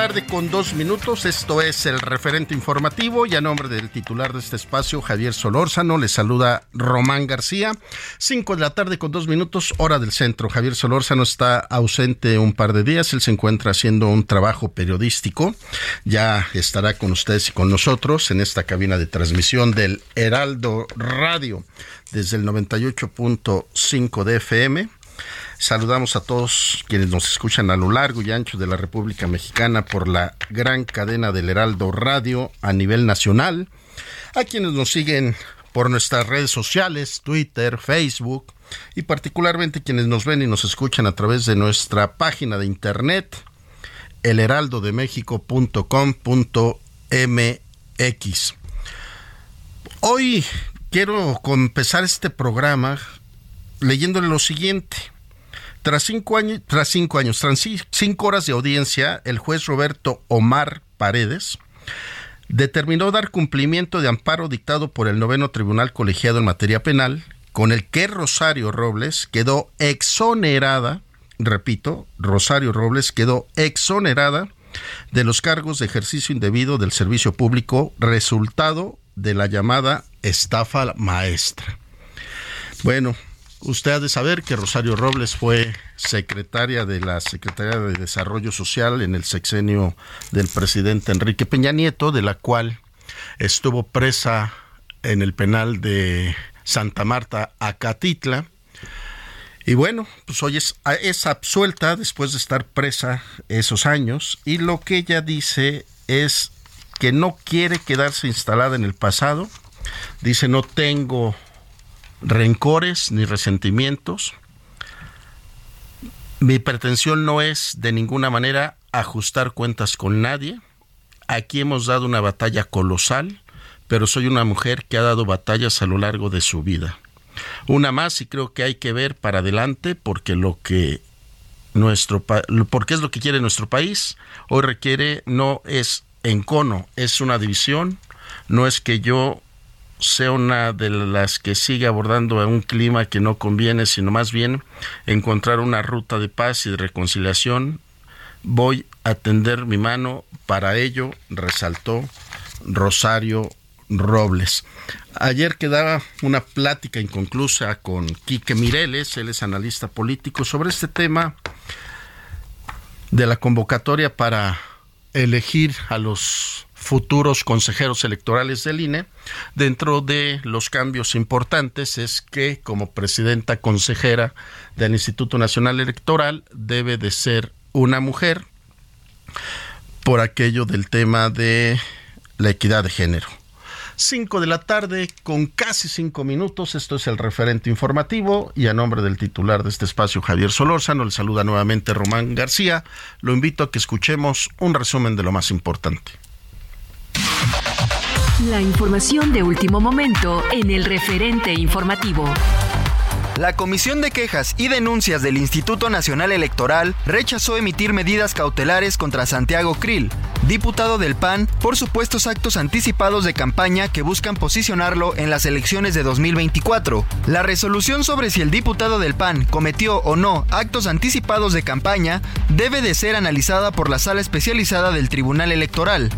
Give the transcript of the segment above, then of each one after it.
Tarde con dos minutos, esto es el referente informativo y a nombre del titular de este espacio, Javier Solórzano, le saluda Román García. Cinco de la tarde con dos minutos, hora del centro. Javier Solórzano está ausente un par de días, él se encuentra haciendo un trabajo periodístico. Ya estará con ustedes y con nosotros en esta cabina de transmisión del Heraldo Radio desde el 98.5 de FM. Saludamos a todos quienes nos escuchan a lo largo y ancho de la República Mexicana por la gran cadena del Heraldo Radio a nivel nacional, a quienes nos siguen por nuestras redes sociales, Twitter, Facebook, y particularmente quienes nos ven y nos escuchan a través de nuestra página de internet, elheraldodemexico.com.mx. Hoy quiero empezar este programa leyéndole lo siguiente. Tras cinco años, tras cinco años, cinco horas de audiencia, el juez Roberto Omar Paredes determinó dar cumplimiento de amparo dictado por el noveno Tribunal Colegiado en materia penal, con el que Rosario Robles quedó exonerada, repito, Rosario Robles quedó exonerada de los cargos de ejercicio indebido del servicio público, resultado de la llamada estafa maestra. Bueno, Usted ha de saber que Rosario Robles fue secretaria de la Secretaría de Desarrollo Social en el sexenio del presidente Enrique Peña Nieto, de la cual estuvo presa en el penal de Santa Marta, Acatitla. Y bueno, pues hoy es, es absuelta después de estar presa esos años y lo que ella dice es que no quiere quedarse instalada en el pasado. Dice, no tengo rencores ni resentimientos. Mi pretensión no es de ninguna manera ajustar cuentas con nadie. Aquí hemos dado una batalla colosal, pero soy una mujer que ha dado batallas a lo largo de su vida. Una más y creo que hay que ver para adelante porque lo que nuestro porque es lo que quiere nuestro país hoy requiere no es encono, es una división, no es que yo sea una de las que sigue abordando un clima que no conviene, sino más bien encontrar una ruta de paz y de reconciliación. Voy a tender mi mano para ello, resaltó Rosario Robles. Ayer quedaba una plática inconclusa con Quique Mireles, él es analista político, sobre este tema de la convocatoria para elegir a los futuros consejeros electorales del INE. Dentro de los cambios importantes es que como presidenta consejera del Instituto Nacional Electoral debe de ser una mujer por aquello del tema de la equidad de género. 5 de la tarde con casi 5 minutos. Esto es el referente informativo y a nombre del titular de este espacio, Javier Solórzano, le saluda nuevamente Román García. Lo invito a que escuchemos un resumen de lo más importante. La información de último momento en el referente informativo. La Comisión de Quejas y Denuncias del Instituto Nacional Electoral rechazó emitir medidas cautelares contra Santiago Krill, diputado del PAN, por supuestos actos anticipados de campaña que buscan posicionarlo en las elecciones de 2024. La resolución sobre si el diputado del PAN cometió o no actos anticipados de campaña debe de ser analizada por la sala especializada del Tribunal Electoral.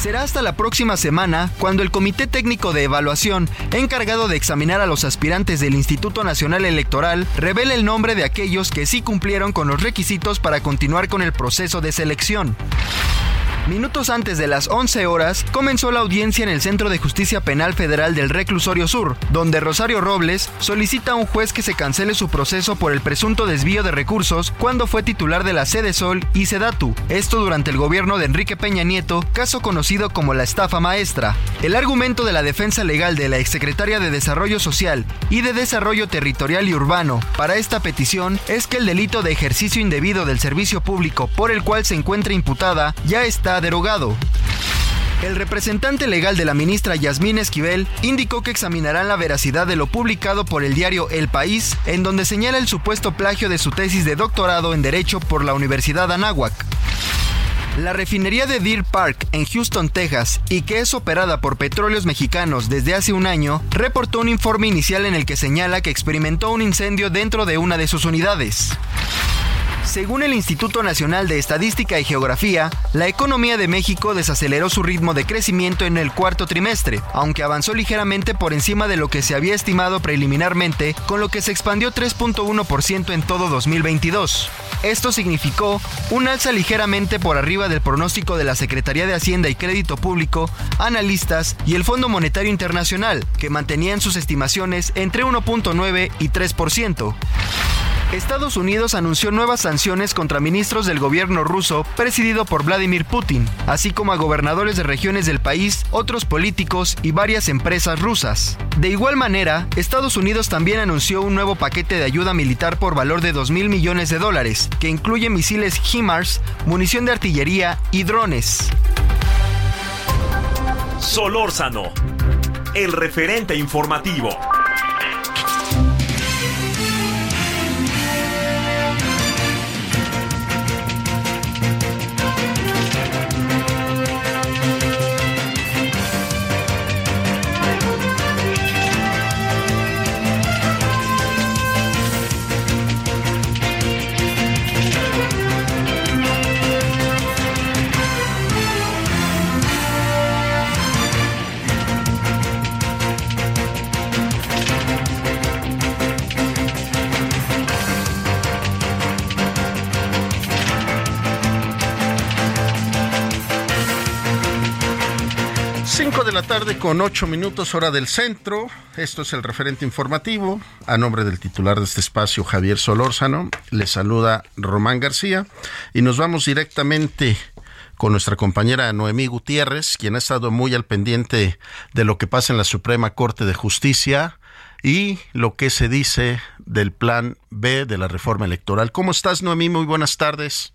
Será hasta la próxima semana cuando el Comité Técnico de Evaluación, encargado de examinar a los aspirantes del Instituto Nacional Electoral, revele el nombre de aquellos que sí cumplieron con los requisitos para continuar con el proceso de selección. Minutos antes de las 11 horas, comenzó la audiencia en el Centro de Justicia Penal Federal del Reclusorio Sur, donde Rosario Robles solicita a un juez que se cancele su proceso por el presunto desvío de recursos cuando fue titular de la Sede Sol y Sedatu, esto durante el gobierno de Enrique Peña Nieto, caso conocido como la estafa maestra. El argumento de la defensa legal de la exsecretaria de Desarrollo Social y de Desarrollo Territorial y Urbano para esta petición es que el delito de ejercicio indebido del servicio público por el cual se encuentra imputada ya está derogado. El representante legal de la ministra Yasmín Esquivel indicó que examinarán la veracidad de lo publicado por el diario El País, en donde señala el supuesto plagio de su tesis de doctorado en Derecho por la Universidad Anáhuac. La refinería de Deer Park en Houston, Texas, y que es operada por petróleos mexicanos desde hace un año, reportó un informe inicial en el que señala que experimentó un incendio dentro de una de sus unidades. Según el Instituto Nacional de Estadística y Geografía, la economía de México desaceleró su ritmo de crecimiento en el cuarto trimestre, aunque avanzó ligeramente por encima de lo que se había estimado preliminarmente, con lo que se expandió 3.1% en todo 2022. Esto significó un alza ligeramente por arriba del pronóstico de la Secretaría de Hacienda y Crédito Público, analistas y el Fondo Monetario Internacional, que mantenían sus estimaciones entre 1.9 y 3%. Estados Unidos anunció nuevas sanciones contra ministros del gobierno ruso presidido por Vladimir Putin, así como a gobernadores de regiones del país, otros políticos y varias empresas rusas. De igual manera, Estados Unidos también anunció un nuevo paquete de ayuda militar por valor de 2 mil millones de dólares, que incluye misiles HIMARS, munición de artillería y drones. Solórzano, el referente informativo. Tarde con 8 minutos hora del centro. Esto es el referente informativo. A nombre del titular de este espacio, Javier Solórzano, le saluda Román García y nos vamos directamente con nuestra compañera Noemí Gutiérrez, quien ha estado muy al pendiente de lo que pasa en la Suprema Corte de Justicia y lo que se dice del plan B de la reforma electoral. ¿Cómo estás, Noemí? Muy buenas tardes.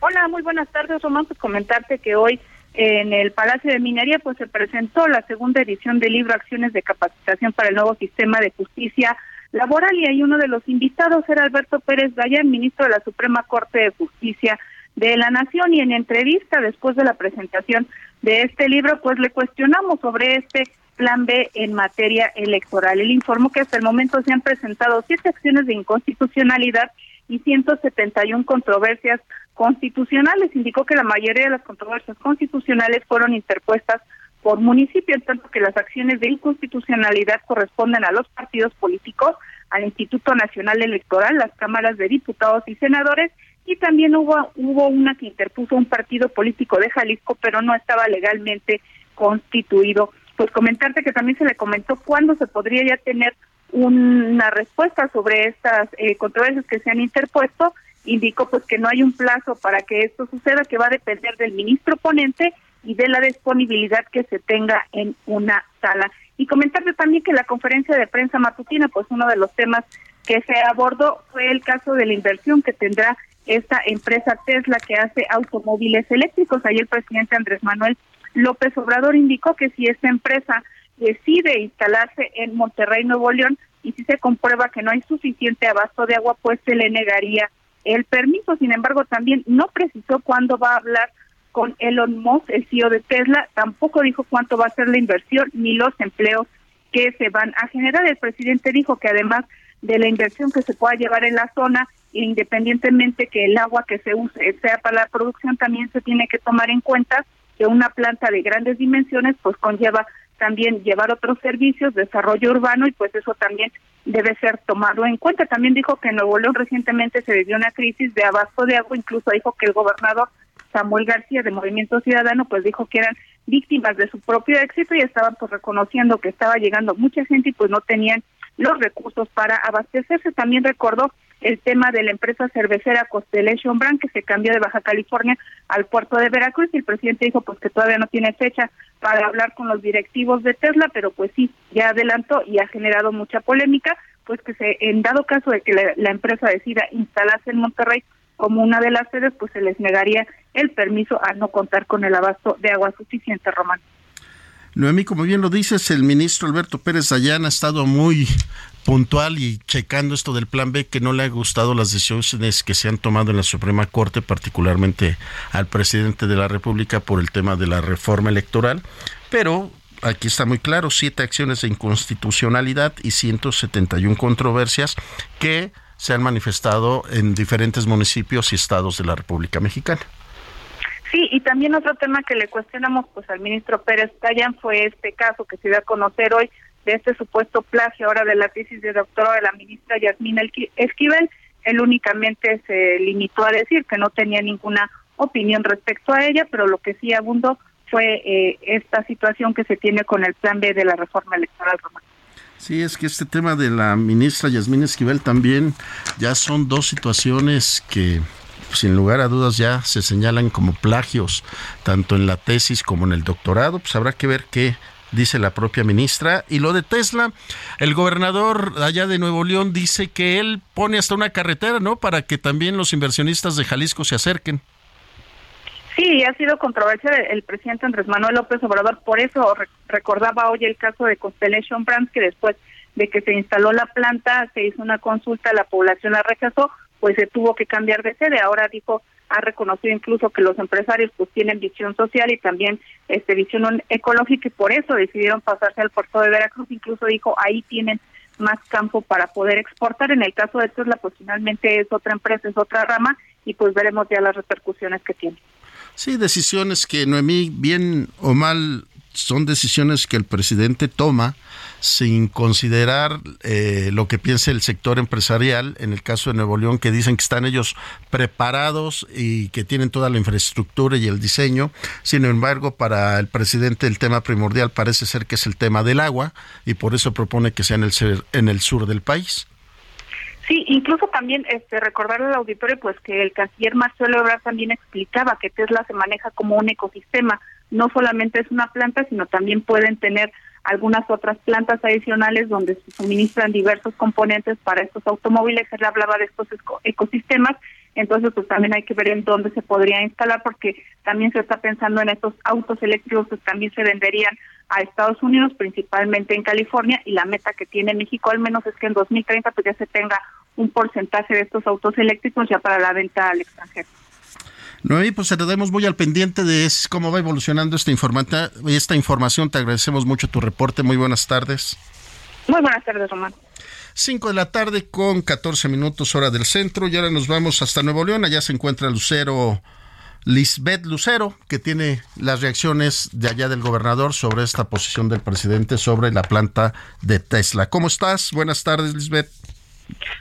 Hola, muy buenas tardes, Román. Pues comentarte que hoy en el Palacio de Minería pues se presentó la segunda edición del libro Acciones de Capacitación para el Nuevo Sistema de Justicia Laboral y ahí uno de los invitados era Alberto Pérez Gallán, ministro de la Suprema Corte de Justicia de la Nación y en entrevista después de la presentación de este libro pues le cuestionamos sobre este plan B en materia electoral. Él informó que hasta el momento se han presentado siete acciones de inconstitucionalidad y 171 controversias constitucionales. Indicó que la mayoría de las controversias constitucionales fueron interpuestas por municipios, tanto que las acciones de inconstitucionalidad corresponden a los partidos políticos, al Instituto Nacional Electoral, las cámaras de diputados y senadores, y también hubo, hubo una que interpuso un partido político de Jalisco, pero no estaba legalmente constituido. Pues comentarte que también se le comentó cuándo se podría ya tener una respuesta sobre estas eh, controversias que se han interpuesto indicó pues que no hay un plazo para que esto suceda, que va a depender del ministro ponente y de la disponibilidad que se tenga en una sala. Y comentarle también que la conferencia de prensa matutina, pues uno de los temas que se abordó fue el caso de la inversión que tendrá esta empresa Tesla que hace automóviles eléctricos. Ayer el presidente Andrés Manuel López Obrador indicó que si esta empresa decide instalarse en Monterrey, Nuevo León, y si se comprueba que no hay suficiente abasto de agua, pues se le negaría el permiso. Sin embargo, también no precisó cuándo va a hablar con Elon Musk, el CEO de Tesla, tampoco dijo cuánto va a ser la inversión ni los empleos que se van a generar. El presidente dijo que además de la inversión que se pueda llevar en la zona, independientemente que el agua que se use sea para la producción, también se tiene que tomar en cuenta que una planta de grandes dimensiones pues conlleva también llevar otros servicios, desarrollo urbano y pues eso también debe ser tomado en cuenta. También dijo que en Nuevo León recientemente se vivió una crisis de abasto de agua, incluso dijo que el gobernador Samuel García de Movimiento Ciudadano pues dijo que eran víctimas de su propio éxito y estaban pues reconociendo que estaba llegando mucha gente y pues no tenían los recursos para abastecerse. También recordó el tema de la empresa cervecera Constellation Brand que se cambió de Baja California al puerto de Veracruz y el presidente dijo pues que todavía no tiene fecha para hablar con los directivos de Tesla, pero pues sí, ya adelantó y ha generado mucha polémica, pues que se en dado caso de que la, empresa decida instalarse en Monterrey como una de las sedes, pues se les negaría el permiso a no contar con el abasto de agua suficiente, Román. Noemí, como bien lo dices, el ministro Alberto Pérez Dayán ha estado muy puntual y checando esto del plan B, que no le ha gustado las decisiones que se han tomado en la Suprema Corte, particularmente al presidente de la República por el tema de la reforma electoral, pero aquí está muy claro, siete acciones de inconstitucionalidad y 171 controversias que se han manifestado en diferentes municipios y estados de la República Mexicana. Sí, y también otro tema que le cuestionamos pues al ministro Pérez Dayan fue este caso que se dio a conocer hoy de este supuesto plagio ahora de la tesis de doctorado de la ministra Yasmín Esquivel, él únicamente se limitó a decir que no tenía ninguna opinión respecto a ella, pero lo que sí abundó fue eh, esta situación que se tiene con el plan B de la reforma electoral romana. Sí, es que este tema de la ministra Yasmín Esquivel también ya son dos situaciones que sin lugar a dudas ya se señalan como plagios, tanto en la tesis como en el doctorado, pues habrá que ver qué dice la propia ministra. Y lo de Tesla, el gobernador allá de Nuevo León dice que él pone hasta una carretera, ¿no? Para que también los inversionistas de Jalisco se acerquen. Sí, ha sido controversia el presidente Andrés Manuel López Obrador, por eso recordaba hoy el caso de Constellation Brands, que después de que se instaló la planta, se hizo una consulta, la población la rechazó, pues se tuvo que cambiar de sede. Ahora dijo, ha reconocido incluso que los empresarios pues tienen visión social y también este visión ecológica y por eso decidieron pasarse al puerto de Veracruz. Incluso dijo, ahí tienen más campo para poder exportar. En el caso de Tesla, pues finalmente es otra empresa, es otra rama y pues veremos ya las repercusiones que tiene. Sí, decisiones que Noemí, bien o mal, son decisiones que el presidente toma sin considerar eh, lo que piensa el sector empresarial, en el caso de Nuevo León, que dicen que están ellos preparados y que tienen toda la infraestructura y el diseño. Sin embargo, para el presidente el tema primordial parece ser que es el tema del agua y por eso propone que sea en el, en el sur del país. Sí, incluso también este recordarle al auditorio pues que el canciller Marcelo Ebrard también explicaba que Tesla se maneja como un ecosistema, no solamente es una planta, sino también pueden tener algunas otras plantas adicionales donde se suministran diversos componentes para estos automóviles. Él hablaba de estos ecosistemas, entonces pues también hay que ver en dónde se podría instalar porque también se está pensando en estos autos eléctricos que también se venderían a Estados Unidos, principalmente en California, y la meta que tiene México al menos es que en 2030 pues ya se tenga un porcentaje de estos autos eléctricos ya para la venta al extranjero. Noemí, pues damos muy al pendiente de cómo va evolucionando esta, esta información. Te agradecemos mucho tu reporte. Muy buenas tardes. Muy buenas tardes, Román. 5 de la tarde con 14 minutos hora del centro y ahora nos vamos hasta Nuevo León. Allá se encuentra Lucero, Lisbeth Lucero, que tiene las reacciones de allá del gobernador sobre esta posición del presidente sobre la planta de Tesla. ¿Cómo estás? Buenas tardes, Lisbeth.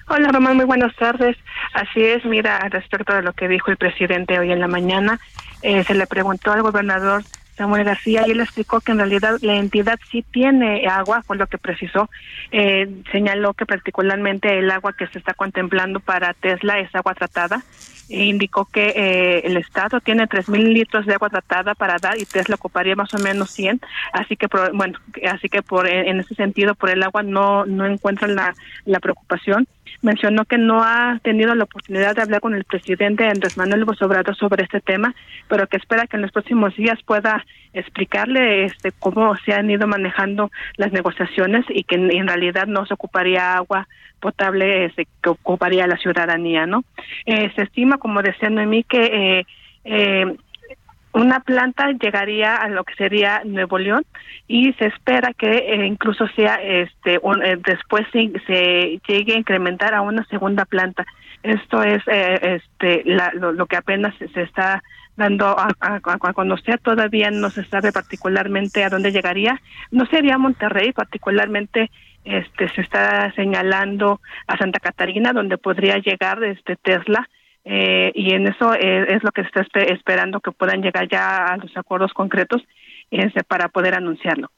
Hola Román, muy buenas tardes. Así es, mira, respecto de lo que dijo el presidente hoy en la mañana, eh, se le preguntó al gobernador Samuel García y él explicó que en realidad la entidad sí tiene agua, fue lo que precisó. Eh, señaló que particularmente el agua que se está contemplando para Tesla es agua tratada indicó que eh, el Estado tiene 3.000 litros de agua tratada para dar y Tesla ocuparía más o menos 100. Así que, bueno, así que por en ese sentido, por el agua no, no encuentran la, la preocupación. Mencionó que no ha tenido la oportunidad de hablar con el presidente Andrés Manuel López Obrador sobre este tema, pero que espera que en los próximos días pueda explicarle este cómo se han ido manejando las negociaciones y que en, realidad no se ocuparía agua potable este, que ocuparía la ciudadanía, ¿no? Eh, se estima, como decía Noemí, que eh, eh, una planta llegaría a lo que sería Nuevo León y se espera que eh, incluso sea este eh, después se, se, llegue a incrementar a una segunda planta. Esto es eh, este lo, que apenas se, está dando a, a, conocer. Todavía no se sabe particularmente a dónde llegaría. No sería Monterrey particularmente este se está señalando a Santa Catarina donde podría llegar este Tesla eh, y en eso eh, es lo que se está esperando que puedan llegar ya a los acuerdos concretos este, para poder anunciarlo.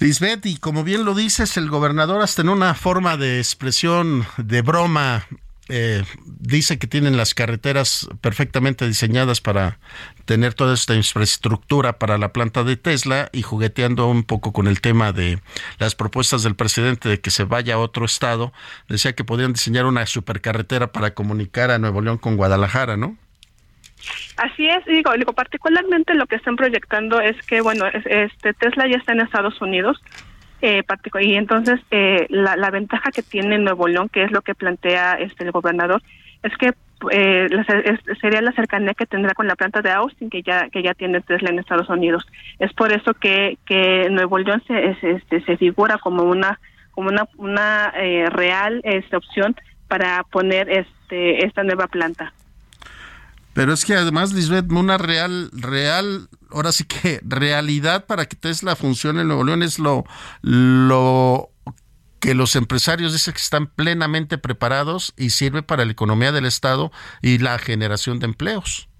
Lisbeth, y como bien lo dices, el gobernador hasta en una forma de expresión de broma eh, dice que tienen las carreteras perfectamente diseñadas para tener toda esta infraestructura para la planta de Tesla y jugueteando un poco con el tema de las propuestas del presidente de que se vaya a otro estado, decía que podrían diseñar una supercarretera para comunicar a Nuevo León con Guadalajara, ¿no? Así es, digo, digo particularmente lo que están proyectando es que, bueno, este Tesla ya está en Estados Unidos, eh, y entonces eh, la, la, ventaja que tiene Nuevo León, que es lo que plantea este el gobernador, es que eh, sería la cercanía que tendrá con la planta de Austin que ya que ya tiene Tesla en Estados Unidos. Es por eso que que Nuevo León se este, se figura como una como una una eh, real esta opción para poner este esta nueva planta. Pero es que además, Lisbeth, una real, real, ahora sí que realidad para que Tesla funcione en Nuevo León es lo, lo que los empresarios dicen que están plenamente preparados y sirve para la economía del Estado y la generación de empleos.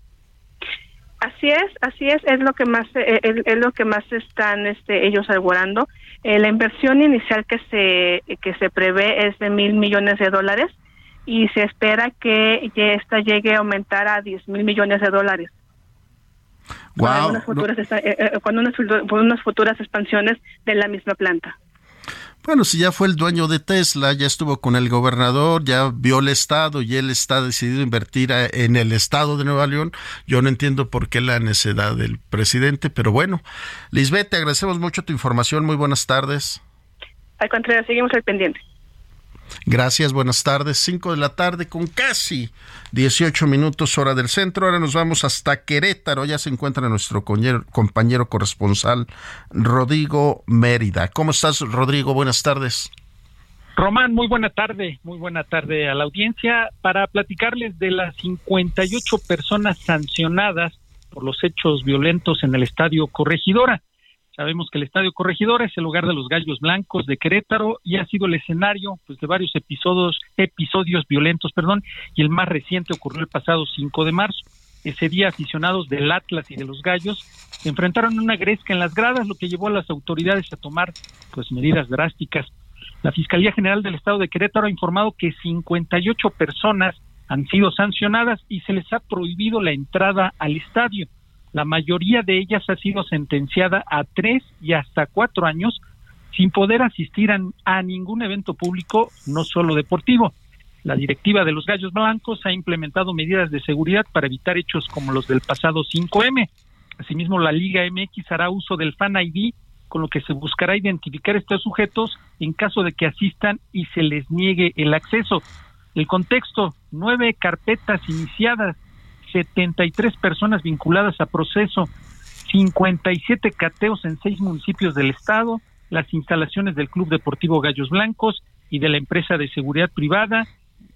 Así es, así es, es lo que más eh, es, lo que más están este, ellos asegurando. Eh, la inversión inicial que se que se prevé es de mil millones de dólares y se espera que esta llegue a aumentar a 10 mil millones de dólares. Wow, con, unas futuras, eh, eh, unas, futuras expansiones de la misma planta. Bueno, si ya fue el dueño de Tesla, ya estuvo con el gobernador, ya vio el estado y él está decidido a invertir en el estado de Nueva León, yo no entiendo por qué la necesidad del presidente, pero bueno. Lisbeth, te agradecemos mucho tu información, muy buenas tardes. Al contrario, seguimos al pendiente. Gracias, buenas tardes. 5 de la tarde con casi 18 minutos hora del centro. Ahora nos vamos hasta Querétaro. Ya se encuentra nuestro compañero corresponsal Rodrigo Mérida. ¿Cómo estás, Rodrigo? Buenas tardes. Román, muy buena tarde, muy buena tarde a la audiencia para platicarles de las 58 personas sancionadas por los hechos violentos en el estadio Corregidora. Sabemos que el Estadio Corregidor es el lugar de los Gallos Blancos de Querétaro y ha sido el escenario pues, de varios episodios, episodios violentos, perdón, y el más reciente ocurrió el pasado 5 de marzo. Ese día aficionados del Atlas y de los Gallos se enfrentaron a una gresca en las gradas, lo que llevó a las autoridades a tomar pues medidas drásticas. La Fiscalía General del Estado de Querétaro ha informado que 58 personas han sido sancionadas y se les ha prohibido la entrada al estadio. La mayoría de ellas ha sido sentenciada a tres y hasta cuatro años sin poder asistir a, ningún evento público, no solo deportivo. La directiva de los Gallos Blancos ha implementado medidas de seguridad para evitar hechos como los del pasado 5M. Asimismo, la Liga MX hará uso del Fan ID, con lo que se buscará identificar estos sujetos en caso de que asistan y se les niegue el acceso. El contexto, nueve carpetas iniciadas 73 personas vinculadas a proceso, 57 cateos en seis municipios del estado, las instalaciones del Club Deportivo Gallos Blancos y de la empresa de seguridad privada,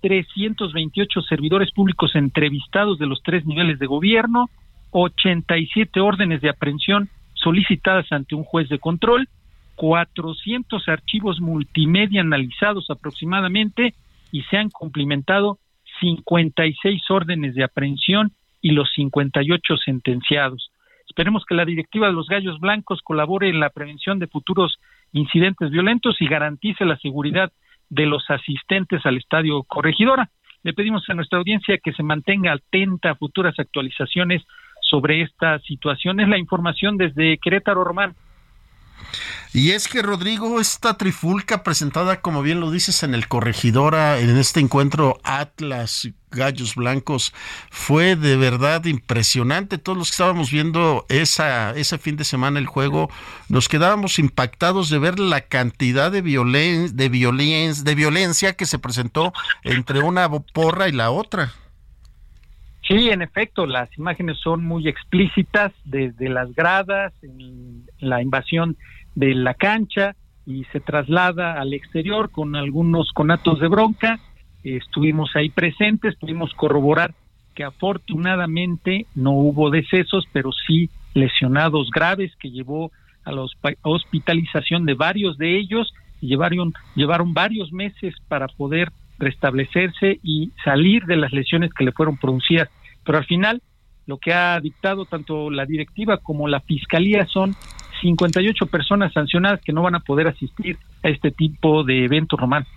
328 servidores públicos entrevistados de los tres niveles de gobierno, 87 órdenes de aprehensión solicitadas ante un juez de control, 400 archivos multimedia analizados aproximadamente y se han cumplimentado 56 órdenes de aprehensión y los 58 sentenciados. Esperemos que la directiva de los Gallos Blancos colabore en la prevención de futuros incidentes violentos y garantice la seguridad de los asistentes al estadio Corregidora. le pedimos a nuestra audiencia que se mantenga atenta a futuras actualizaciones sobre esta situación. Es la información desde Querétaro, Román. Y es que Rodrigo, esta trifulca presentada, como bien lo dices, en el Corregidora, en este encuentro Atlas Gallos Blancos, fue de verdad impresionante. Todos los que estábamos viendo esa, ese fin de semana el juego, nos quedábamos impactados de ver la cantidad de, violen de, de violencia que se presentó entre una porra y la otra. Sí, en efecto, las imágenes son muy explícitas desde las gradas, en la invasión de la cancha y se traslada al exterior con algunos conatos de bronca. Estuvimos ahí presentes, pudimos corroborar que afortunadamente no hubo decesos, pero sí lesionados graves que llevó a la hospitalización de varios de ellos y llevaron, llevaron varios meses para poder restablecerse y salir de las lesiones que le fueron producidas. Pero al final, lo que ha dictado tanto la directiva como la fiscalía son 58 personas sancionadas que no van a poder asistir a este tipo de eventos, Román.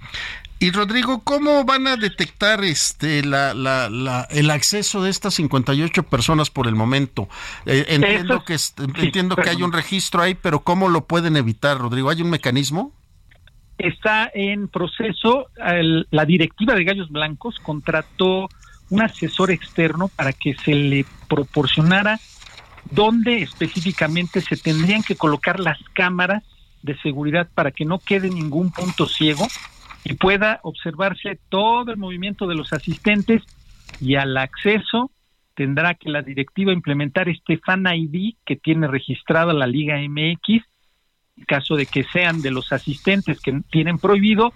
Y Rodrigo, ¿cómo van a detectar este la, la, la, el acceso de estas 58 personas por el momento? Eh, entiendo que entiendo que hay un registro ahí, pero ¿cómo lo pueden evitar, Rodrigo? ¿Hay un mecanismo? Está en proceso. la directiva de Gallos Blancos contrató un asesor externo para que se le proporcionara dónde específicamente se tendrían que colocar las cámaras de seguridad para que no quede ningún punto ciego y pueda observarse todo el movimiento de los asistentes y al acceso tendrá que la directiva implementar este Fan ID que tiene registrada la Liga MX en caso de que sean de los asistentes que tienen prohibido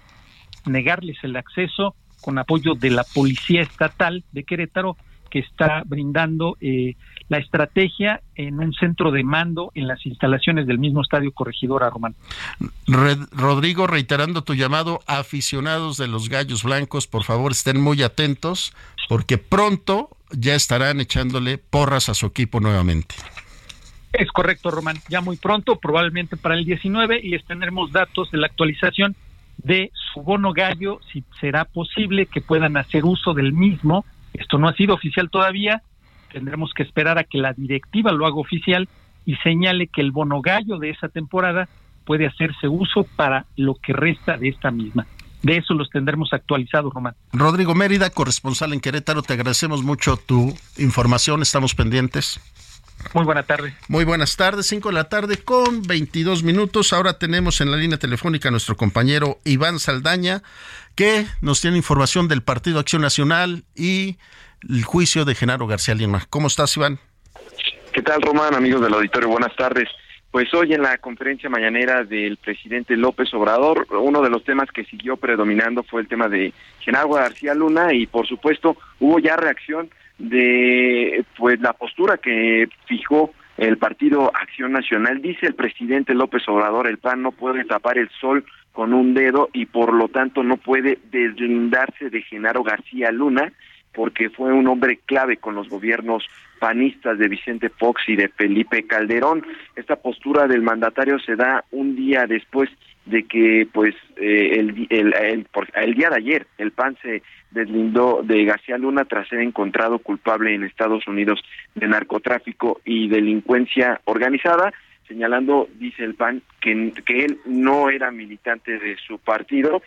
negarles el acceso con apoyo de la Policía Estatal de Querétaro, que está brindando eh, la estrategia en un centro de mando en las instalaciones del mismo Estadio Corregidora Román. Rodrigo, reiterando tu llamado, aficionados de los Gallos Blancos, por favor estén muy atentos, porque pronto ya estarán echándole porras a su equipo nuevamente. Es correcto, Román. Ya muy pronto, probablemente para el 19, y les tendremos datos de la actualización de su bono gallo, si será posible que puedan hacer uso del mismo. Esto no ha sido oficial todavía, tendremos que esperar a que la directiva lo haga oficial y señale que el bono gallo de esa temporada puede hacerse uso para lo que resta de esta misma. De eso los tendremos actualizados, Román. Rodrigo Mérida, corresponsal en Querétaro, te agradecemos mucho tu información, estamos pendientes. Muy buena tarde. Muy buenas tardes, 5 de la tarde con 22 minutos. Ahora tenemos en la línea telefónica a nuestro compañero Iván Saldaña, que nos tiene información del Partido Acción Nacional y el juicio de Genaro García Lima. ¿Cómo estás, Iván? ¿Qué tal, Román, amigos del auditorio? Buenas tardes. Pues hoy en la conferencia mañanera del presidente López Obrador, uno de los temas que siguió predominando fue el tema de Genaro García Luna y por supuesto hubo ya reacción de pues la postura que fijó el partido Acción Nacional. Dice el presidente López Obrador, el PAN no puede tapar el sol con un dedo y por lo tanto no puede deslindarse de Genaro García Luna porque fue un hombre clave con los gobiernos panistas de Vicente Fox y de Felipe Calderón. Esta postura del mandatario se da un día después de que pues eh, el, el, el, día de ayer el PAN se deslindó de García Luna tras ser encontrado culpable en Estados Unidos de narcotráfico y delincuencia organizada, señalando, dice el PAN, que, que él no era militante de su partido.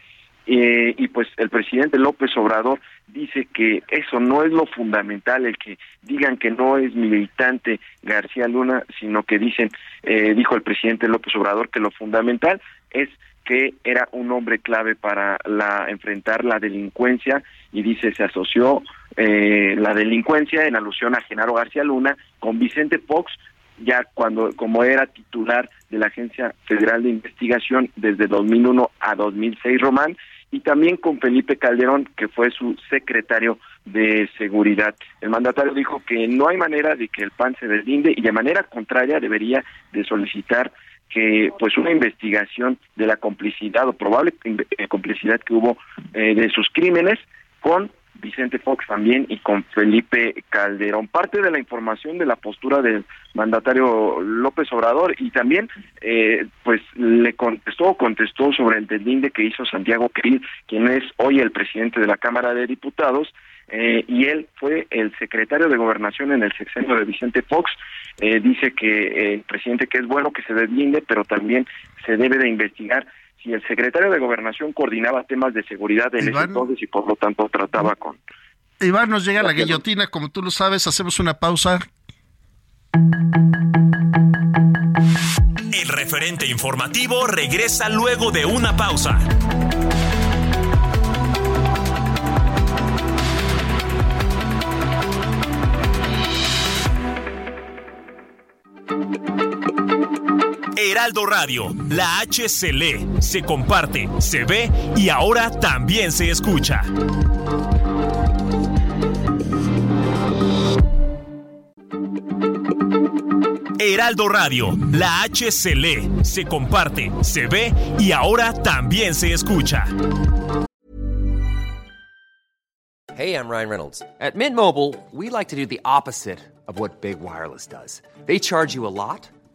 Eh, y pues el presidente López Obrador dice que eso no es lo fundamental, el que digan que no es militante García Luna, sino que dicen, eh, dijo el presidente López Obrador, que lo fundamental es que era un hombre clave para la enfrentar la delincuencia y dice se asoció eh, la delincuencia en alusión a Genaro García Luna con Vicente Fox ya cuando como era titular de la Agencia Federal de Investigación desde 2001 a 2006 Román y también con Felipe Calderón que fue su secretario de seguridad. El mandatario dijo que no hay manera de que el PAN se deslinde y de manera contraria debería de solicitar que pues una investigación de la complicidad o probable eh, complicidad que hubo eh, de sus crímenes con Vicente Fox también y con Felipe Calderón. Parte de la información de la postura del mandatario López Obrador y también eh, pues le contestó contestó sobre el deslinde que hizo Santiago Krill, quien es hoy el presidente de la Cámara de Diputados eh, y él fue el secretario de Gobernación en el sexenio de Vicente Fox. Eh, dice que el presidente que es bueno que se deslinde, pero también se debe de investigar si el secretario de Gobernación coordinaba temas de seguridad en ese entonces y por lo tanto trataba con... Iván, nos llega la guillotina, como tú lo sabes, hacemos una pausa. El referente informativo regresa luego de una pausa. Heraldo Radio, la H se comparte, se ve y ahora también se escucha. Heraldo Radio, la H se comparte, se ve y ahora también se escucha. Hey, I'm Ryan Reynolds. At Mint Mobile, we like to do the opposite of what Big Wireless does. They charge you a lot,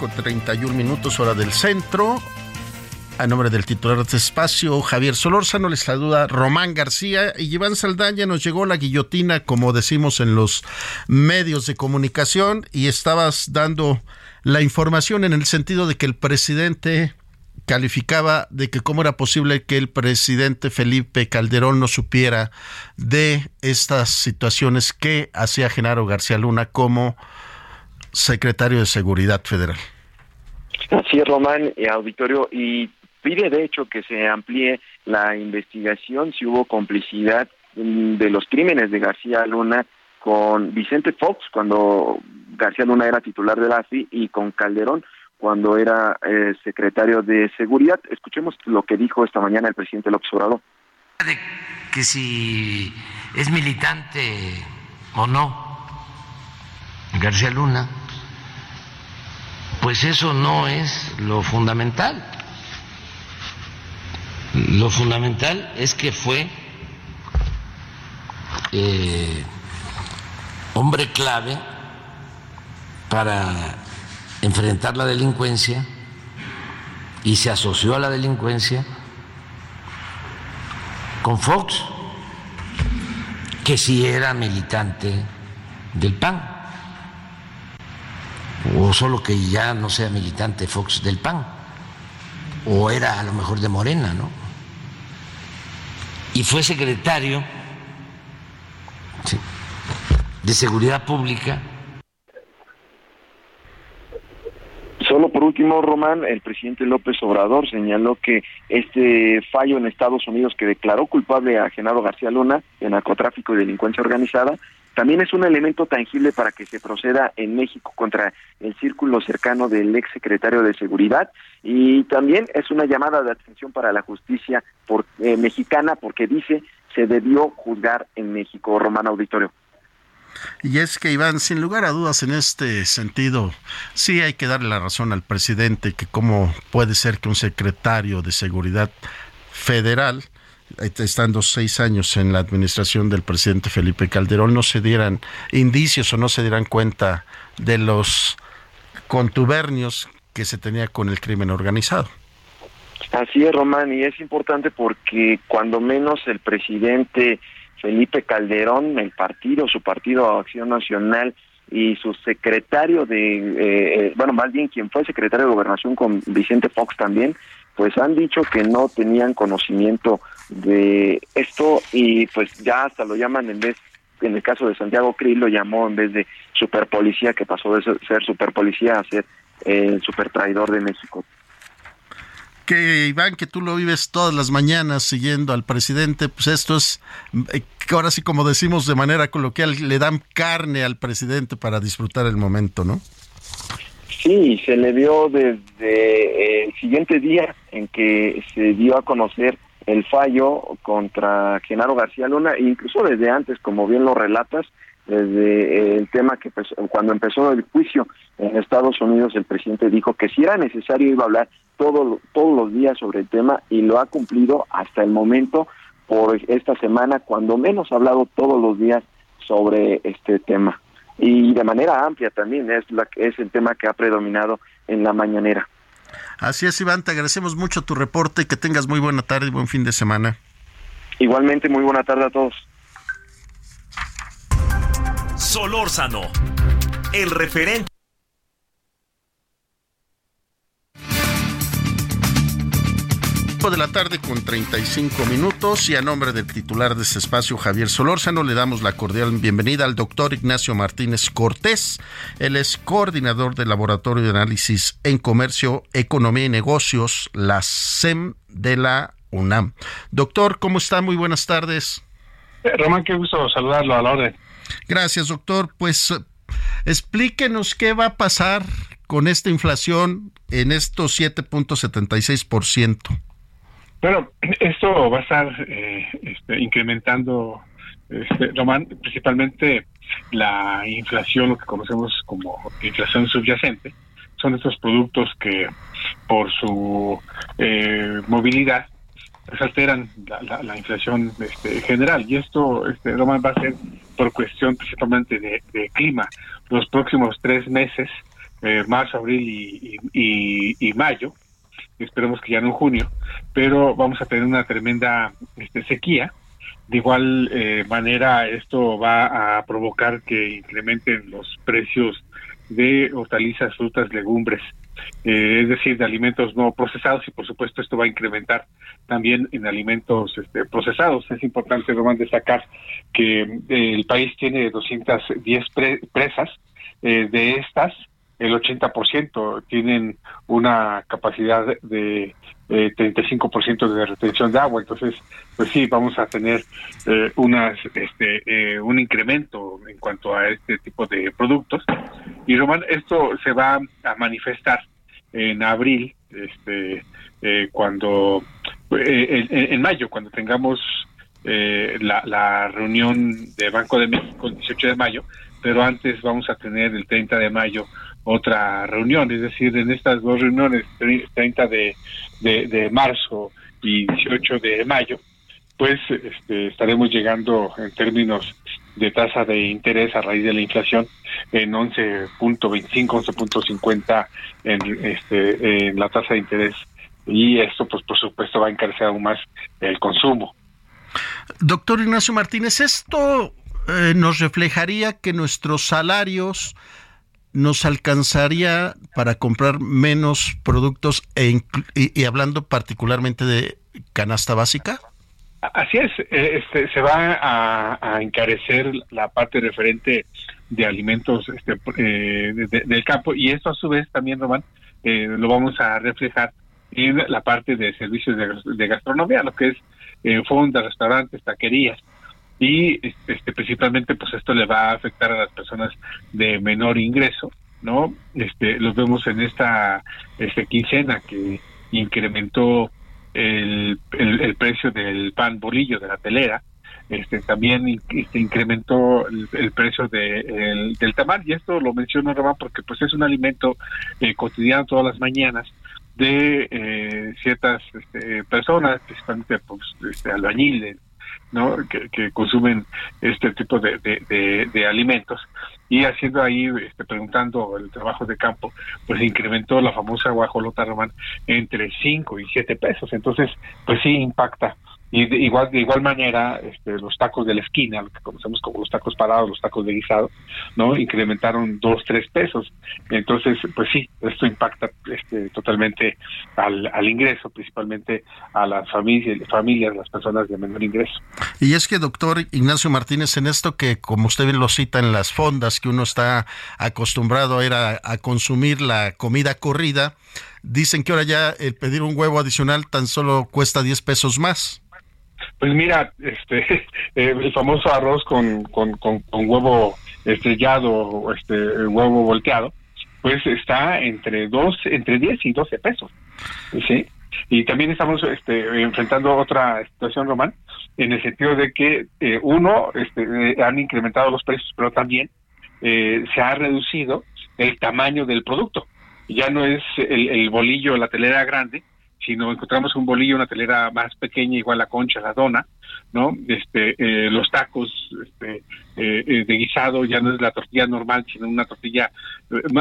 Con 31 minutos hora del centro. A nombre del titular de este espacio, Javier Solórzano, les saluda Román García y Iván Saldaña. Nos llegó la guillotina, como decimos en los medios de comunicación, y estabas dando la información en el sentido de que el presidente calificaba de que cómo era posible que el presidente Felipe Calderón no supiera de estas situaciones que hacía Genaro García Luna como secretario de Seguridad Federal. Así es, Román, y auditorio, y pide de hecho que se amplíe la investigación si hubo complicidad mm, de los crímenes de García Luna con Vicente Fox cuando García Luna era titular de la AFI y con Calderón cuando era eh, secretario de Seguridad. Escuchemos lo que dijo esta mañana el presidente López Obrador. De que si es militante o no García Luna, pues eso no es lo fundamental. Lo fundamental es que fue eh, hombre clave para enfrentar la delincuencia y se asoció a la delincuencia con Fox, que sí era militante del PAN o solo que ya no sea militante Fox del PAN, o era a lo mejor de Morena, ¿no? Y fue secretario de Seguridad Pública. Solo por último, Román, el presidente López Obrador señaló que este fallo en Estados Unidos que declaró culpable a Genaro García Luna de narcotráfico y delincuencia organizada también es un elemento tangible para que se proceda en México contra el círculo cercano del ex secretario de Seguridad y también es una llamada de atención para la justicia por, eh, mexicana porque dice se debió juzgar en México, Román Auditorio. Y es que, Iván, sin lugar a dudas en este sentido, sí hay que darle la razón al presidente que cómo puede ser que un secretario de seguridad federal, estando seis años en la administración del presidente Felipe Calderón, no se dieran indicios o no se dieran cuenta de los contubernios que se tenía con el crimen organizado. Así es, Román, y es importante porque cuando menos el presidente Felipe Calderón, el partido, su partido Acción Nacional y su secretario de, eh, eh, bueno, más bien quien fue secretario de Gobernación con Vicente Fox también, pues han dicho que no tenían conocimiento de esto y pues ya hasta lo llaman en vez, en el caso de Santiago Krill lo llamó en vez de superpolicía, que pasó de ser superpolicía a ser el eh, supertraidor de México que Iván, que tú lo vives todas las mañanas siguiendo al presidente, pues esto es, eh, ahora sí como decimos de manera coloquial, le dan carne al presidente para disfrutar el momento, ¿no? Sí, se le dio desde el siguiente día en que se dio a conocer el fallo contra Genaro García Luna, incluso desde antes, como bien lo relatas, desde el tema que pues, cuando empezó el juicio en Estados Unidos el presidente dijo que si era necesario iba a hablar todo, todos los días sobre el tema y lo ha cumplido hasta el momento por esta semana cuando menos ha hablado todos los días sobre este tema y de manera amplia también es la es el tema que ha predominado en la mañanera. Así es Iván, te agradecemos mucho tu reporte y que tengas muy buena tarde y buen fin de semana. Igualmente muy buena tarde a todos. Solórzano, el referente. De la tarde con 35 minutos y a nombre del titular de este espacio, Javier Solórzano, le damos la cordial bienvenida al doctor Ignacio Martínez Cortés. Él es coordinador del Laboratorio de Análisis en Comercio, Economía y Negocios, la SEM de la UNAM. Doctor, ¿cómo está? Muy buenas tardes. Eh, Román, qué gusto saludarlo a la orden. Gracias, doctor. Pues explíquenos qué va a pasar con esta inflación en estos 7.76%. Bueno, esto va a estar eh, este, incrementando, este, principalmente la inflación, lo que conocemos como inflación subyacente, son estos productos que por su eh, movilidad pues alteran la, inflación este, general. Y esto este, Román va a ser por cuestión principalmente de, clima. Los próximos tres meses eh, marzo abril y mayo esperemos que ya no en junio, pero vamos a tener una tremenda este, sequía. De igual eh, manera, esto va a provocar que incrementen los precios de hortalizas, frutas, legumbres, eh, es decir, de alimentos no procesados y por supuesto esto va a incrementar también en alimentos este, procesados. Es importante, Román, destacar que eh, el país tiene 210 presas, de estas el 80% tienen una capacidad de eh, 35% de retención de agua. Entonces, pues sí, vamos a tener eh, unas, este, eh, un incremento en cuanto a este tipo de productos. Y Román, esto se va a manifestar en abril, este, eh, cuando, en, en, mayo, cuando tengamos la, la reunión de Banco de México el 18 de mayo, pero antes vamos a tener el 30 de mayo otra reunión, es decir, en estas dos reuniones, 30 de, de, marzo y 18 de mayo, pues este, estaremos llegando en términos de tasa de interés a raíz de la inflación en 11.25, 11.50 en, este, en la tasa de interés y esto pues por supuesto va a encarecer aún más el consumo. Doctor Ignacio Martínez, esto eh, nos reflejaría que nuestros salarios nos alcanzaría para comprar menos productos e y, hablando particularmente de canasta básica? Así es, eh, este, se va a, encarecer la parte referente de alimentos este, eh, del campo y esto a su vez también, Román, eh, lo vamos a reflejar en la parte de servicios de, gastronomía, lo que es fondas, restaurantes, taquerías. Y este, principalmente pues esto le va a afectar a las personas de menor ingreso, ¿no? Este, los vemos en esta este, quincena que incrementó el, el, precio del pan bolillo de la telera, este, también este, incrementó el, precio de, del tamal y esto lo menciono Román porque pues es un alimento eh, cotidiano todas las mañanas de eh, ciertas este, personas, principalmente pues, este, albañiles, ¿no? Que, consumen este tipo de, de, alimentos y haciendo ahí, este, preguntando el trabajo de campo, pues incrementó la famosa guajolota román entre 5 y 7 pesos. Entonces, pues sí impacta y de igual de igual manera este, los tacos de la esquina lo que conocemos como los tacos parados los tacos de guisado no incrementaron dos tres pesos. Entonces pues sí esto impacta este, totalmente al, al ingreso principalmente a las familias familias las personas de menor ingreso. Y es que doctor Ignacio Martínez en esto que como usted lo cita en las fondas que uno está acostumbrado a ir a, a consumir la comida corrida dicen que ahora ya el pedir un huevo adicional tan solo cuesta 10 pesos más pues mira, este, eh, el famoso arroz con, con, con, huevo estrellado o este huevo volteado, pues está entre dos, entre 10 y 12 pesos. ¿sí? Y también estamos este, enfrentando otra situación, Román, en el sentido de que, eh, uno, este, eh, han incrementado los precios, pero también se ha reducido el tamaño del producto. Ya no es el, el bolillo, la telera grande, si no encontramos un bolillo, una telera más pequeña, igual la concha, la dona, ¿no? Este, eh, los tacos este, eh, eh, de guisado ya no es la tortilla normal, sino una tortilla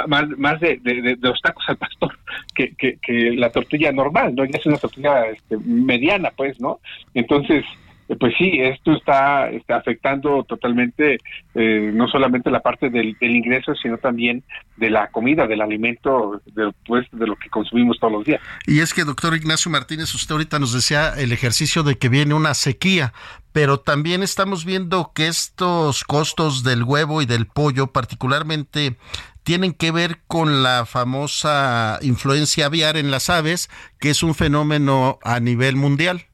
más, más de, de, los tacos al pastor que, que, que, la tortilla normal, ¿no? Ya es una tortilla este, mediana, pues, ¿no? Entonces, eh, pues sí, esto está, está afectando totalmente eh, no solamente la parte del, ingreso, sino también de la comida, del alimento, de, pues, de lo que consumimos todos los días. Y es que, doctor Ignacio Martínez, usted ahorita nos decía el ejercicio de que viene una sequía, pero también estamos viendo que estos costos del huevo y del pollo, particularmente tienen que ver con la famosa influencia aviar en las aves, que es un fenómeno a nivel mundial.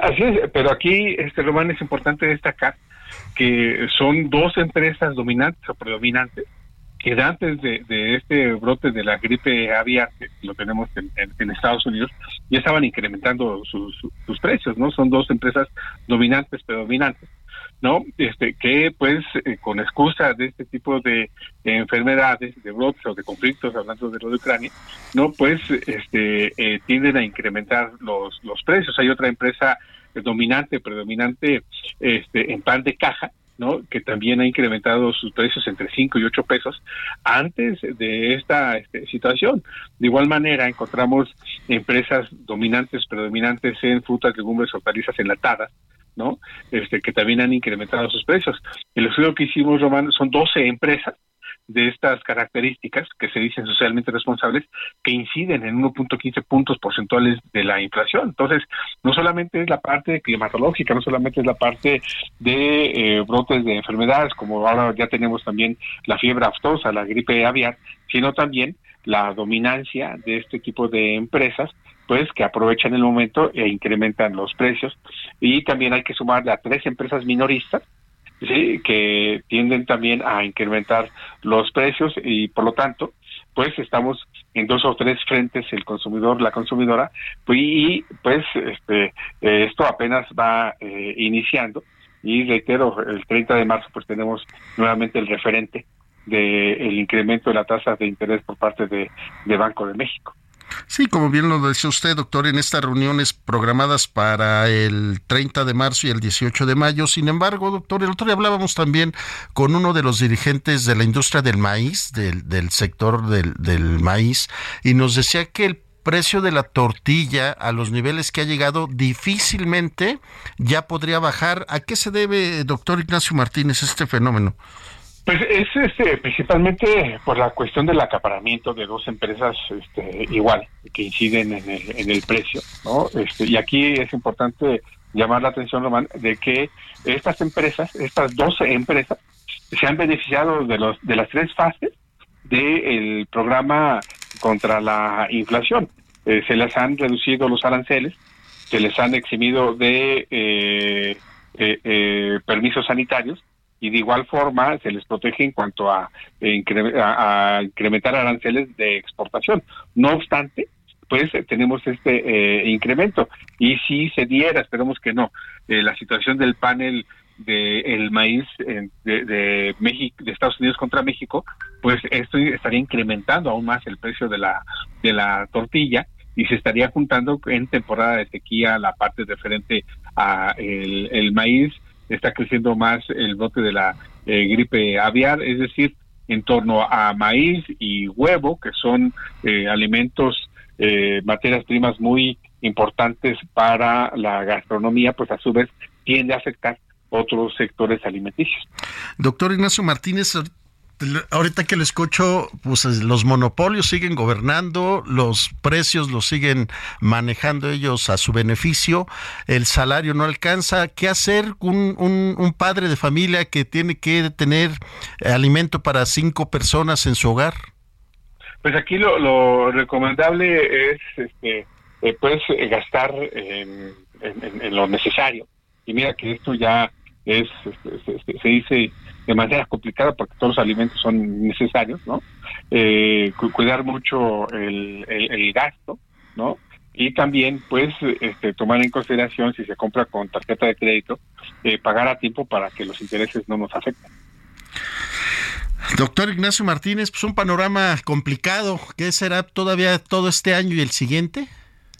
Así es, pero aquí, este Román, es importante destacar que son dos empresas dominantes o predominantes que antes de, este brote de la gripe aviar, que lo tenemos en, Estados Unidos, ya estaban incrementando sus, sus, precios, ¿no? Son dos empresas dominantes, predominantes. ¿No? Este, que pues eh, con excusa de este tipo de, enfermedades, de brotes o de conflictos, hablando de lo de Ucrania, ¿no? Pues este, eh, tienden a incrementar los, los precios. Hay otra empresa dominante, predominante este, en pan de caja, ¿no? que también ha incrementado sus precios entre 5 y 8 pesos antes de esta este, situación. De igual manera, encontramos empresas dominantes, predominantes en frutas, legumbres, hortalizas enlatadas, ¿no? Este, que también han incrementado sus precios. El estudio que hicimos, Román, son 12 empresas de estas características que se dicen socialmente responsables que inciden en 1.15 puntos porcentuales de la inflación. Entonces, no solamente es la parte climatológica, no solamente es la parte de eh, brotes de enfermedades, como ahora ya tenemos también la fiebre aftosa, la gripe aviar, sino también la dominancia de este tipo de empresas pues que aprovechan el momento e incrementan los precios y también hay que sumarle a tres empresas minoristas ¿sí? que tienden también a incrementar los precios y por lo tanto pues estamos en dos o tres frentes el consumidor la consumidora pues, y pues este eh, esto apenas va eh, iniciando y reitero el 30 de marzo pues tenemos nuevamente el referente del incremento de la tasa de interés por parte de, de Banco de México. Sí, como bien lo decía usted, doctor, en estas reuniones programadas para el 30 de marzo y el 18 de mayo. Sin embargo, doctor, el otro día hablábamos también con uno de los dirigentes de la industria del maíz, del, del sector del, del maíz, y nos decía que el precio de la tortilla a los niveles que ha llegado difícilmente ya podría bajar. ¿A qué se debe, doctor Ignacio Martínez, este fenómeno? Pues es este, principalmente por la cuestión del acaparamiento de dos empresas este, igual, que inciden en el, en el precio, ¿no? Este, y aquí es importante llamar la atención, Román, de que estas empresas, estas 12 empresas, se han beneficiado de, los, de las tres fases del programa contra la inflación. Eh, se les han reducido los aranceles, se les han eximido de... Eh, permisos sanitarios y de igual forma se les protege en cuanto a, a, incrementar aranceles de exportación. No obstante, pues tenemos este incremento y si se diera, esperemos que no, la situación del panel del maíz de, de, México, de Estados Unidos contra México, pues esto estaría incrementando aún más el precio de la de la tortilla y se estaría juntando en temporada de sequía la parte referente a el, maíz está creciendo más el brote de la eh, gripe aviar, es decir, en torno a maíz y huevo, que son eh, alimentos, eh, materias primas muy importantes para la gastronomía, pues a su vez tiende a afectar otros sectores alimenticios. Doctor Ignacio Martínez, ahorita que le escucho, pues los monopolios siguen gobernando, los precios los siguen manejando ellos a su beneficio, el salario no alcanza. ¿Qué hacer un, un, padre de familia que tiene que tener alimento para cinco personas en su hogar? Pues aquí lo, recomendable es, este, eh, pues, gastar en, lo necesario. Y mira que esto ya es, se, dice de manera complicada porque todos los alimentos son necesarios, ¿no? Eh, cuidar mucho el, el, gasto, ¿no? Y también, pues, este, tomar en consideración si se compra con tarjeta de crédito, eh, pagar a tiempo para que los intereses no nos afecten. Doctor Ignacio Martínez, pues un panorama complicado. ¿Qué será todavía todo este año y el siguiente?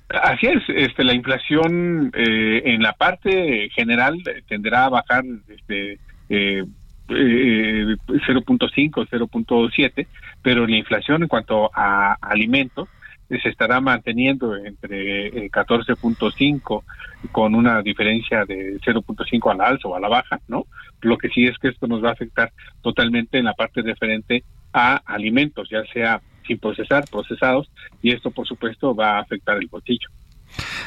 Así es, este, la inflación eh, en la parte general tenderá a bajar este, eh, 0.5, eh, 0.7, pero la inflación en cuanto a alimentos eh, se estará manteniendo entre 14.5 eh, con una diferencia de 0.5 a la alza o a la baja, ¿no? Lo que sí es que esto nos va a afectar totalmente en la parte referente a alimentos, ya sea sin procesar, procesados, y esto por supuesto va a afectar el bolsillo.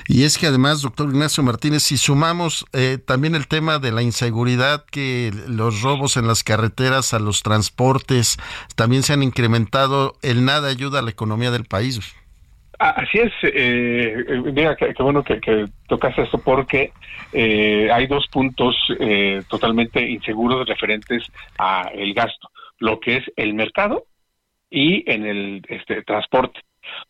Y es que además, doctor Ignacio Martínez, si sumamos eh, también el tema de la inseguridad, que los robos en las carreteras, a los transportes, también se han incrementado, el nada ayuda a la economía del país. Ah, así es, eh, eh mira, qué, bueno que, que tocas esto porque eh, hay dos puntos totalmente inseguros referentes a el gasto, lo que es el mercado y en el este, transporte.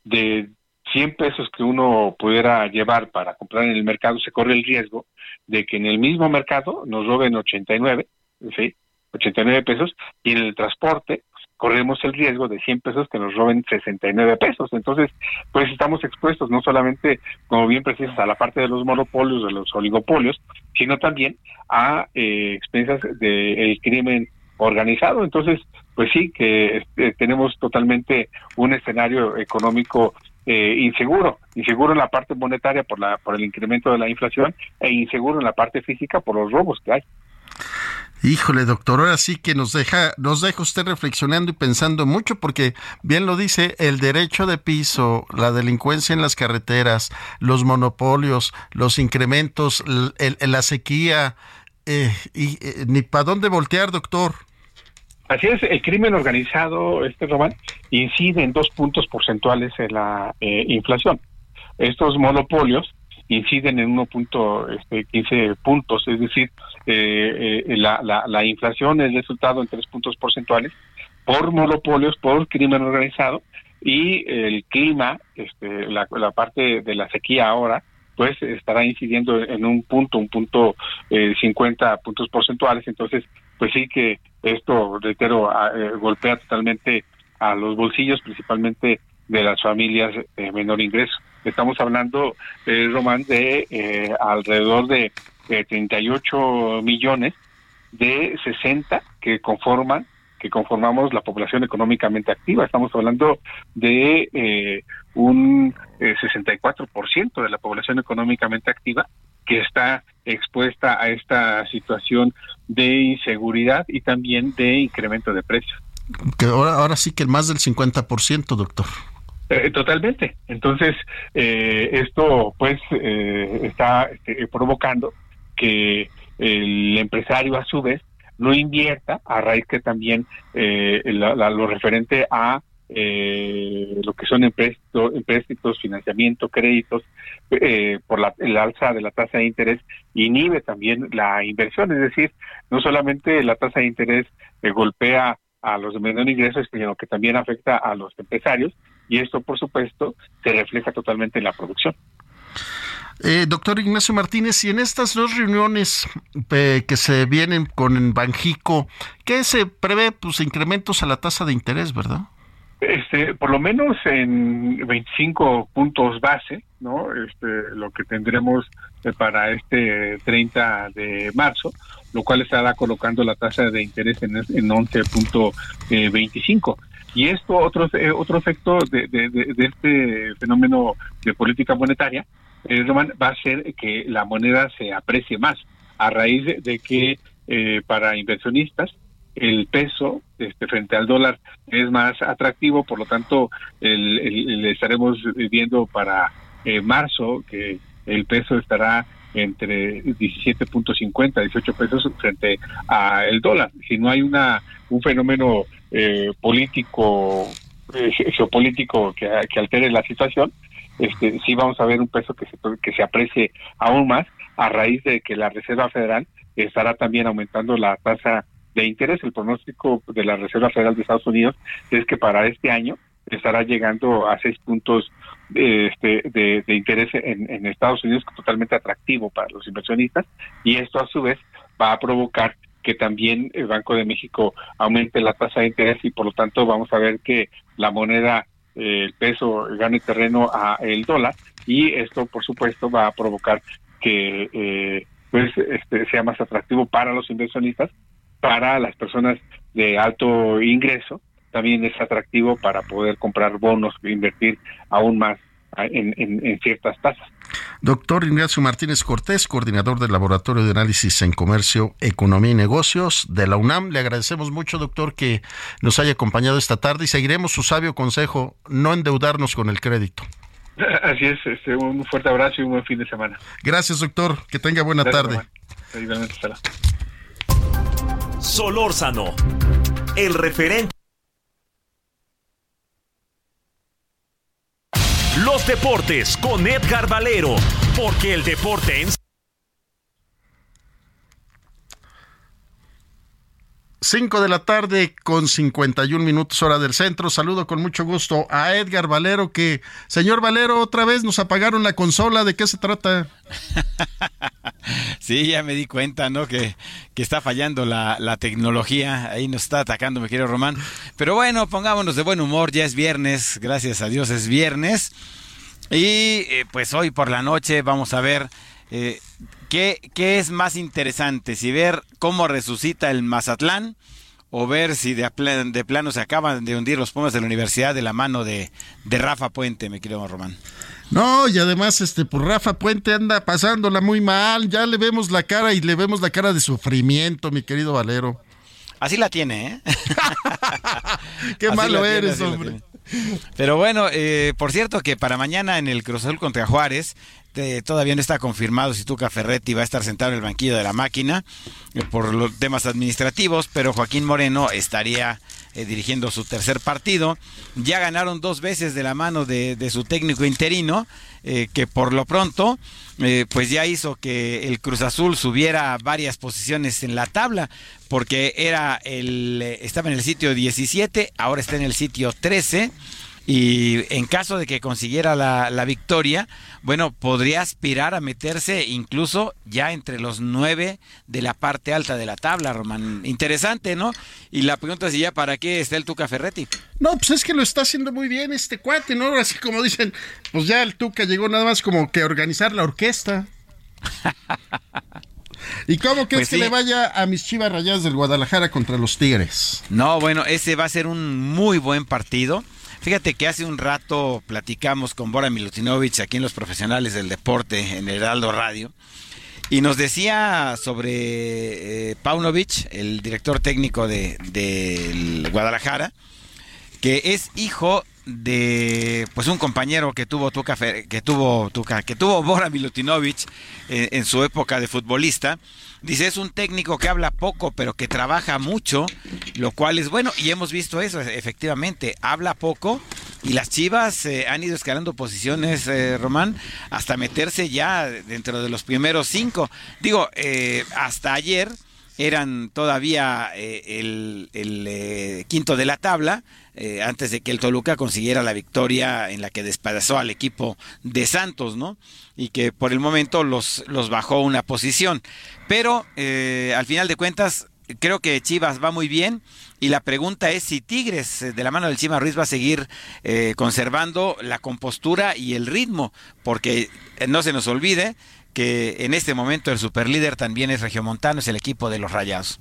De 100 pesos que uno pudiera llevar para comprar en el mercado, se corre el riesgo de que en el mismo mercado nos roben 89, ¿sí? 89 pesos, y en el transporte corremos el riesgo de 100 pesos que nos roben 69 pesos. Entonces, pues estamos expuestos no solamente, como bien precisas, a la parte de los monopolios, de los oligopolios, sino también a eh, expensas del crimen organizado. Entonces, pues sí, que este, tenemos totalmente un escenario económico eh, inseguro, inseguro en la parte monetaria por la por el incremento de la inflación e inseguro en la parte física por los robos que hay. Híjole, doctor, ahora sí que nos deja, nos deja usted reflexionando y pensando mucho, porque bien lo dice, el derecho de piso, la delincuencia en las carreteras, los monopolios, los incrementos, la sequía, eh, y eh, ni para dónde voltear, doctor. Así es, el crimen organizado, este Román, incide en dos puntos porcentuales en la eh, inflación. Estos monopolios inciden en 1.15 este, puntos, es decir, eh, eh, la, la, inflación es resultado en tres puntos porcentuales por monopolios, por crimen organizado y el clima, este, la, la parte de la sequía ahora, pues estará incidiendo en un punto, un punto eh, 50 puntos porcentuales. Entonces, pues sí que esto, reitero, eh, golpea totalmente a los bolsillos, principalmente de las familias de menor ingreso. Estamos hablando, eh, Román, de eh, alrededor de 38 millones de 60 que conforman que conformamos la población económicamente activa. Estamos hablando de eh, un 64% de la población económicamente activa que está expuesta a esta situación de inseguridad y también de incremento de precios. Que ahora, ahora sí que más del 50%, doctor. Eh, totalmente. Entonces, eh, esto pues eh, está este, provocando que el empresario a su vez no invierta a raíz que también lo referente a eh, lo que son empréstitos, financiamiento, créditos, eh, por la, el alza de la tasa de interés, inhibe también la inversión, es decir, no solamente la tasa de interés eh, golpea a los de menor ingresos, sino que también afecta a los empresarios y esto, por supuesto, se refleja totalmente en la producción. Eh, doctor Ignacio Martínez, y en estas dos reuniones eh, que se vienen con Banjico, ¿qué se prevé? Pues incrementos a la tasa de interés, ¿verdad? Este, por lo menos en 25 puntos base, ¿no? Este, lo que tendremos eh, para este 30 de marzo, lo cual estará colocando la tasa de interés en, en 11.25. Y esto, otro, otro efecto de, de, este fenómeno de política monetaria, eh, va a ser que la moneda se aprecie más a raíz de, que eh, para inversionistas el peso este, frente al dólar es más atractivo, por lo tanto el, estaremos viendo para eh, marzo que el peso estará entre 17.50 18 pesos frente a el dólar. Si no hay una un fenómeno eh, político eh, geopolítico que, que altere la situación, este, sí vamos a ver un peso que se, que se aprecie aún más a raíz de que la Reserva Federal estará también aumentando la tasa de interés. El pronóstico de la Reserva Federal de Estados Unidos es que para este año estará llegando a seis puntos de, este, de, interés en, en, Estados Unidos totalmente atractivo para los inversionistas y esto a su vez va a provocar que también el Banco de México aumente la tasa de interés y por lo tanto vamos a ver que la moneda el peso gane terreno a el dólar y esto por supuesto va a provocar que eh, pues este sea más atractivo para los inversionistas para las personas de alto ingreso también es atractivo para poder comprar bonos e invertir aún más en, en, ciertas tasas. Doctor Ignacio Martínez Cortés, coordinador del Laboratorio de Análisis en Comercio, Economía y Negocios de la UNAM. Le agradecemos mucho, doctor, que nos haya acompañado esta tarde y seguiremos su sabio consejo, no endeudarnos con el crédito. Así es, este, un fuerte abrazo y un buen fin de semana. Gracias, doctor. Que tenga buena tarde. Solórzano, el referente. Los deportes con Edgar Valero, porque el deporte en 5 de la tarde con 51 minutos hora del centro. Saludo con mucho gusto a Edgar Valero que, señor Valero, otra vez nos apagaron la consola. ¿De qué se trata? sí, ya me di cuenta, ¿no? Que, que está fallando la, la, tecnología. Ahí nos está atacando, mi querido Román. Pero bueno, pongámonos de buen humor. Ya es viernes. Gracias a Dios es viernes. Y eh, pues hoy por la noche vamos a ver... Eh, ¿Qué, ¿Qué es más interesante? Si ver cómo resucita el Mazatlán o ver si de, de plano se acaban de hundir los Pumas de la universidad de la mano de, de Rafa Puente, mi querido Román. No, y además, este, pues Rafa Puente anda pasándola muy mal. Ya le vemos la cara y le vemos la cara de sufrimiento, mi querido Valero. Así la tiene, ¿eh? Qué malo eres, hombre. Pero bueno, eh, por cierto que para mañana en el Cruz Azul contra Juárez este, todavía no está confirmado si Tuca Ferretti va a estar sentado en el banquillo de la máquina eh, por los temas administrativos, pero Joaquín Moreno estaría eh, dirigiendo su tercer partido. Ya ganaron dos veces de la mano de, su técnico interino, eh, que por lo pronto pues ya hizo que el Cruz Azul subiera varias posiciones en la tabla, porque era el, estaba en el sitio 17, ahora está en el sitio 13 y en caso de que consiguiera la, la, victoria, bueno, podría aspirar a meterse incluso ya entre los nueve de la parte alta de la tabla, Román. Interesante, ¿no? Y la pregunta es ya para qué está el Tuca Ferretti. No, pues es que lo está haciendo muy bien este cuate, ¿no? Así como dicen, pues ya el Tuca llegó nada más como que a organizar la orquesta. ¿Y cómo que es pues que le vaya a mis chivas rayadas del Guadalajara contra los Tigres? No, bueno, ese va a ser un muy buen partido. Fíjate que hace un rato platicamos con Bora Milutinovich aquí en Los Profesionales del Deporte en Heraldo Radio y nos decía sobre eh, Paunovic, el director técnico de, Guadalajara, que es hijo de pues un compañero que tuvo Tuca, que tuvo Tuca, que tuvo Bora Milutinovic eh, en su época de futbolista. Dice, es un técnico que habla poco, pero que trabaja mucho, lo cual es bueno. Y hemos visto eso, efectivamente, habla poco. Y las Chivas eh, han ido escalando posiciones, eh, Román, hasta meterse ya dentro de los primeros cinco. Digo, hasta ayer eran todavía el, el quinto de la tabla eh, antes de que el Toluca consiguiera la victoria en la que despedazó al equipo de Santos, ¿no? Y que por el momento los, los bajó una posición. Pero eh, al final de cuentas, creo que Chivas va muy bien y la pregunta es si Tigres eh, de la mano del Chima Ruiz va a seguir conservando la compostura y el ritmo, porque no se nos olvide que en este momento el superlíder también es Regiomontano, es el equipo de los Rayados.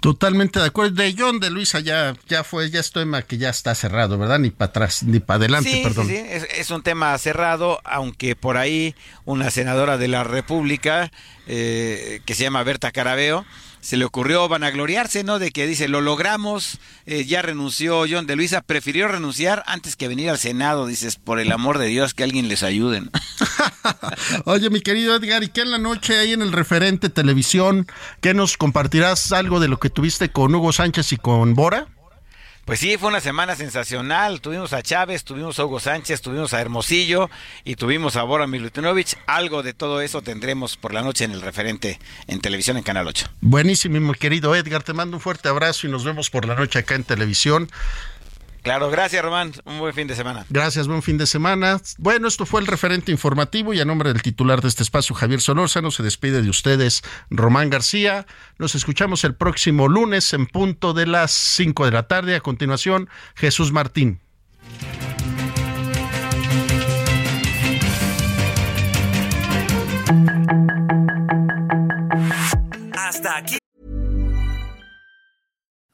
Totalmente de acuerdo. De John de Luisa ya, ya fue, ya estoy tema que ya está cerrado, ¿verdad? Ni para atrás, ni para adelante, perdón. Sí, sí. Es, un tema cerrado, aunque por ahí una senadora de la República, eh, que se llama Berta Carabeo, se le ocurrió vanagloriarse, ¿no? De que dice, lo logramos, eh, ya renunció John de Luisa, prefirió renunciar antes que venir al Senado, dices, por el amor de Dios, que alguien les ayude. Oye, mi querido Edgar, ¿y qué en la noche ahí en el referente televisión? ¿Qué nos compartirás algo de lo que tuviste con Hugo Sánchez y con Bora? Pues sí, fue una semana sensacional. Tuvimos a Chávez, tuvimos a Hugo Sánchez, tuvimos a Hermosillo y tuvimos a Bora Milutinovich. Algo de todo eso tendremos por la noche en el referente en televisión en Canal 8. Buenísimo, mi querido Edgar. Te mando un fuerte abrazo y nos vemos por la noche acá en televisión. Claro, gracias Román, un buen fin de semana. Gracias, buen fin de semana. Bueno, esto fue el referente informativo y a nombre del titular de este espacio, Javier Solórzano, se despide de ustedes Román García. Nos escuchamos el próximo lunes en punto de las 5 de la tarde. A continuación, Jesús Martín. Hasta aquí.